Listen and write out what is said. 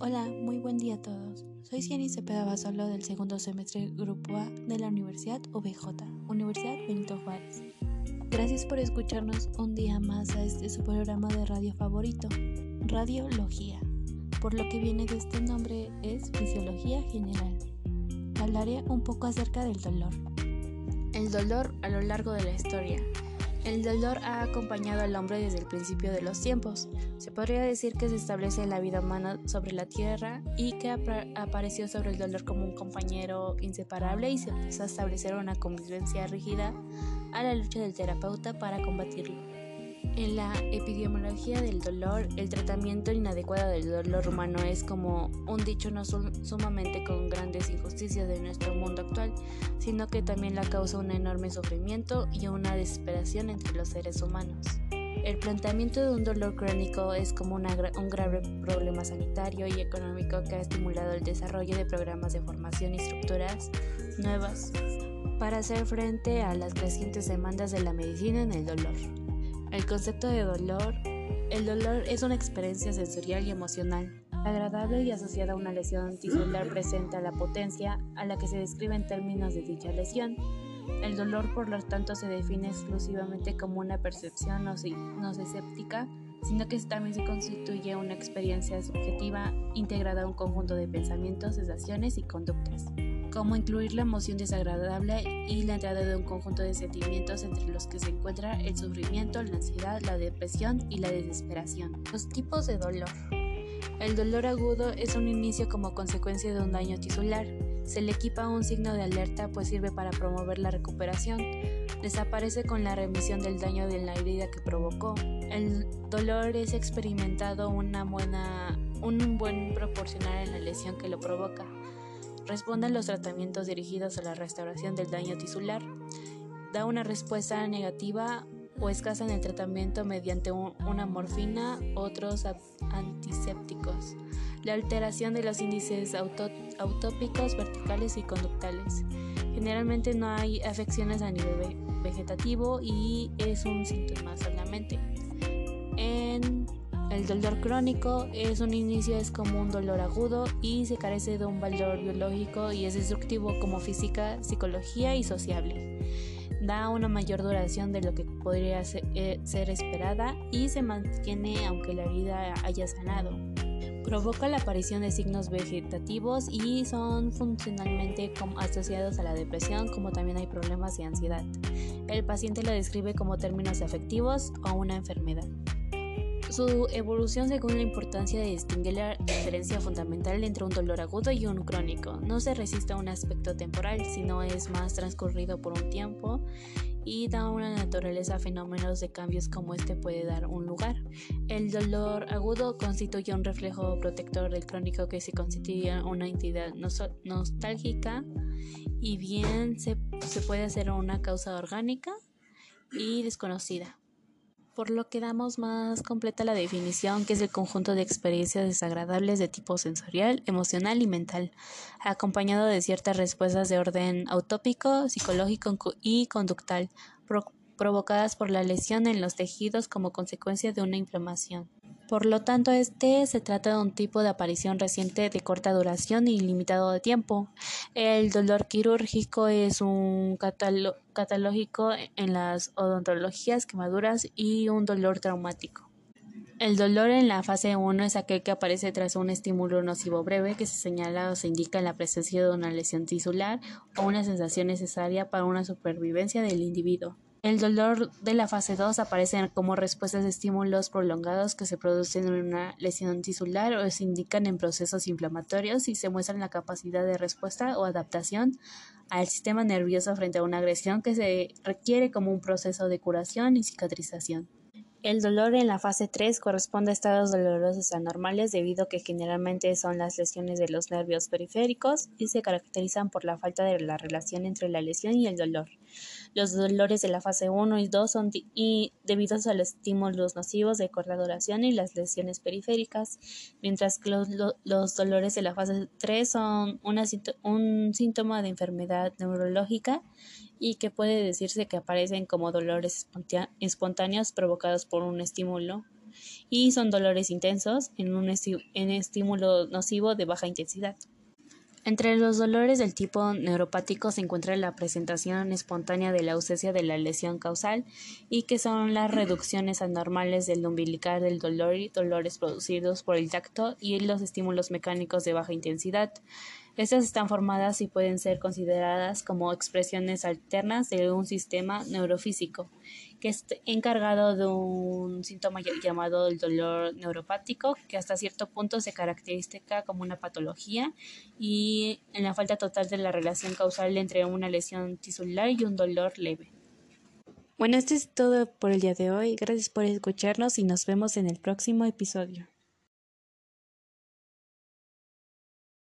Hola, muy buen día a todos. Soy Ciani Cepeda Basolo del segundo semestre Grupo A de la Universidad UBJ, Universidad Benito Juárez. Gracias por escucharnos un día más a este su programa de radio favorito, Radiología. Por lo que viene de este nombre es Fisiología General. Hablaré un poco acerca del dolor. El dolor a lo largo de la historia el dolor ha acompañado al hombre desde el principio de los tiempos. Se podría decir que se establece la vida humana sobre la tierra y que apareció sobre el dolor como un compañero inseparable y se empezó a establecer una convivencia rígida a la lucha del terapeuta para combatirlo. En la epidemiología del dolor, el tratamiento inadecuado del dolor humano es como un dicho no sumamente con grandes injusticias de nuestro mundo actual, sino que también la causa un enorme sufrimiento y una desesperación entre los seres humanos. El planteamiento de un dolor crónico es como un grave problema sanitario y económico que ha estimulado el desarrollo de programas de formación y estructuras nuevas para hacer frente a las crecientes demandas de la medicina en el dolor. El concepto de dolor. El dolor es una experiencia sensorial y emocional, agradable y asociada a una lesión tisular presente a la potencia a la que se describe en términos de dicha lesión. El dolor, por lo tanto, se define exclusivamente como una percepción no, no escéptica, sino que también se constituye una experiencia subjetiva integrada a un conjunto de pensamientos, sensaciones y conductas cómo incluir la emoción desagradable y la entrada de un conjunto de sentimientos entre los que se encuentra el sufrimiento, la ansiedad, la depresión y la desesperación. Los tipos de dolor. El dolor agudo es un inicio como consecuencia de un daño tisular. Se le equipa un signo de alerta pues sirve para promover la recuperación. Desaparece con la remisión del daño de la herida que provocó. El dolor es experimentado una buena, un buen proporcional en la lesión que lo provoca responde a los tratamientos dirigidos a la restauración del daño tisular, da una respuesta negativa o escasa en el tratamiento mediante una morfina, otros antisépticos, la alteración de los índices autópicos, verticales y conductales. Generalmente no hay afecciones a nivel vegetativo y es un síntoma solamente. En el dolor crónico es un inicio, es como un dolor agudo y se carece de un valor biológico y es destructivo como física, psicología y sociable. Da una mayor duración de lo que podría eh, ser esperada y se mantiene aunque la herida haya sanado. Provoca la aparición de signos vegetativos y son funcionalmente asociados a la depresión, como también hay problemas de ansiedad. El paciente lo describe como términos afectivos o una enfermedad. Su evolución según la importancia de distinguir la diferencia fundamental entre un dolor agudo y un crónico. No se resiste a un aspecto temporal, sino es más transcurrido por un tiempo y da una naturaleza a fenómenos de cambios como este puede dar un lugar. El dolor agudo constituye un reflejo protector del crónico que se constituye una entidad nostálgica y bien se, se puede hacer una causa orgánica y desconocida por lo que damos más completa la definición, que es el conjunto de experiencias desagradables de tipo sensorial, emocional y mental, acompañado de ciertas respuestas de orden autópico, psicológico y conductal, provocadas por la lesión en los tejidos como consecuencia de una inflamación. Por lo tanto, este se trata de un tipo de aparición reciente de corta duración y limitado de tiempo. El dolor quirúrgico es un catalógico en las odontologías quemaduras y un dolor traumático. El dolor en la fase 1 es aquel que aparece tras un estímulo nocivo breve que se señala o se indica en la presencia de una lesión tisular o una sensación necesaria para una supervivencia del individuo. El dolor de la fase 2 aparece como respuestas de estímulos prolongados que se producen en una lesión tisular o se indican en procesos inflamatorios y se muestran la capacidad de respuesta o adaptación al sistema nervioso frente a una agresión que se requiere como un proceso de curación y cicatrización. El dolor en la fase 3 corresponde a estados dolorosos anormales debido a que generalmente son las lesiones de los nervios periféricos y se caracterizan por la falta de la relación entre la lesión y el dolor. Los dolores de la fase 1 y 2 son y debidos a los estímulos nocivos de corta duración y las lesiones periféricas, mientras que los, los dolores de la fase 3 son una, un síntoma de enfermedad neurológica y que puede decirse que aparecen como dolores espontáneos provocados por un estímulo y son dolores intensos en un estímulo nocivo de baja intensidad. Entre los dolores del tipo neuropático se encuentra la presentación espontánea de la ausencia de la lesión causal y que son las reducciones anormales del umbilical del dolor y dolores producidos por el tacto y los estímulos mecánicos de baja intensidad. Estas están formadas y pueden ser consideradas como expresiones alternas de un sistema neurofísico que es encargado de un síntoma llamado el dolor neuropático, que hasta cierto punto se caracteriza como una patología y en la falta total de la relación causal entre una lesión tisular y un dolor leve. Bueno, esto es todo por el día de hoy. Gracias por escucharnos y nos vemos en el próximo episodio.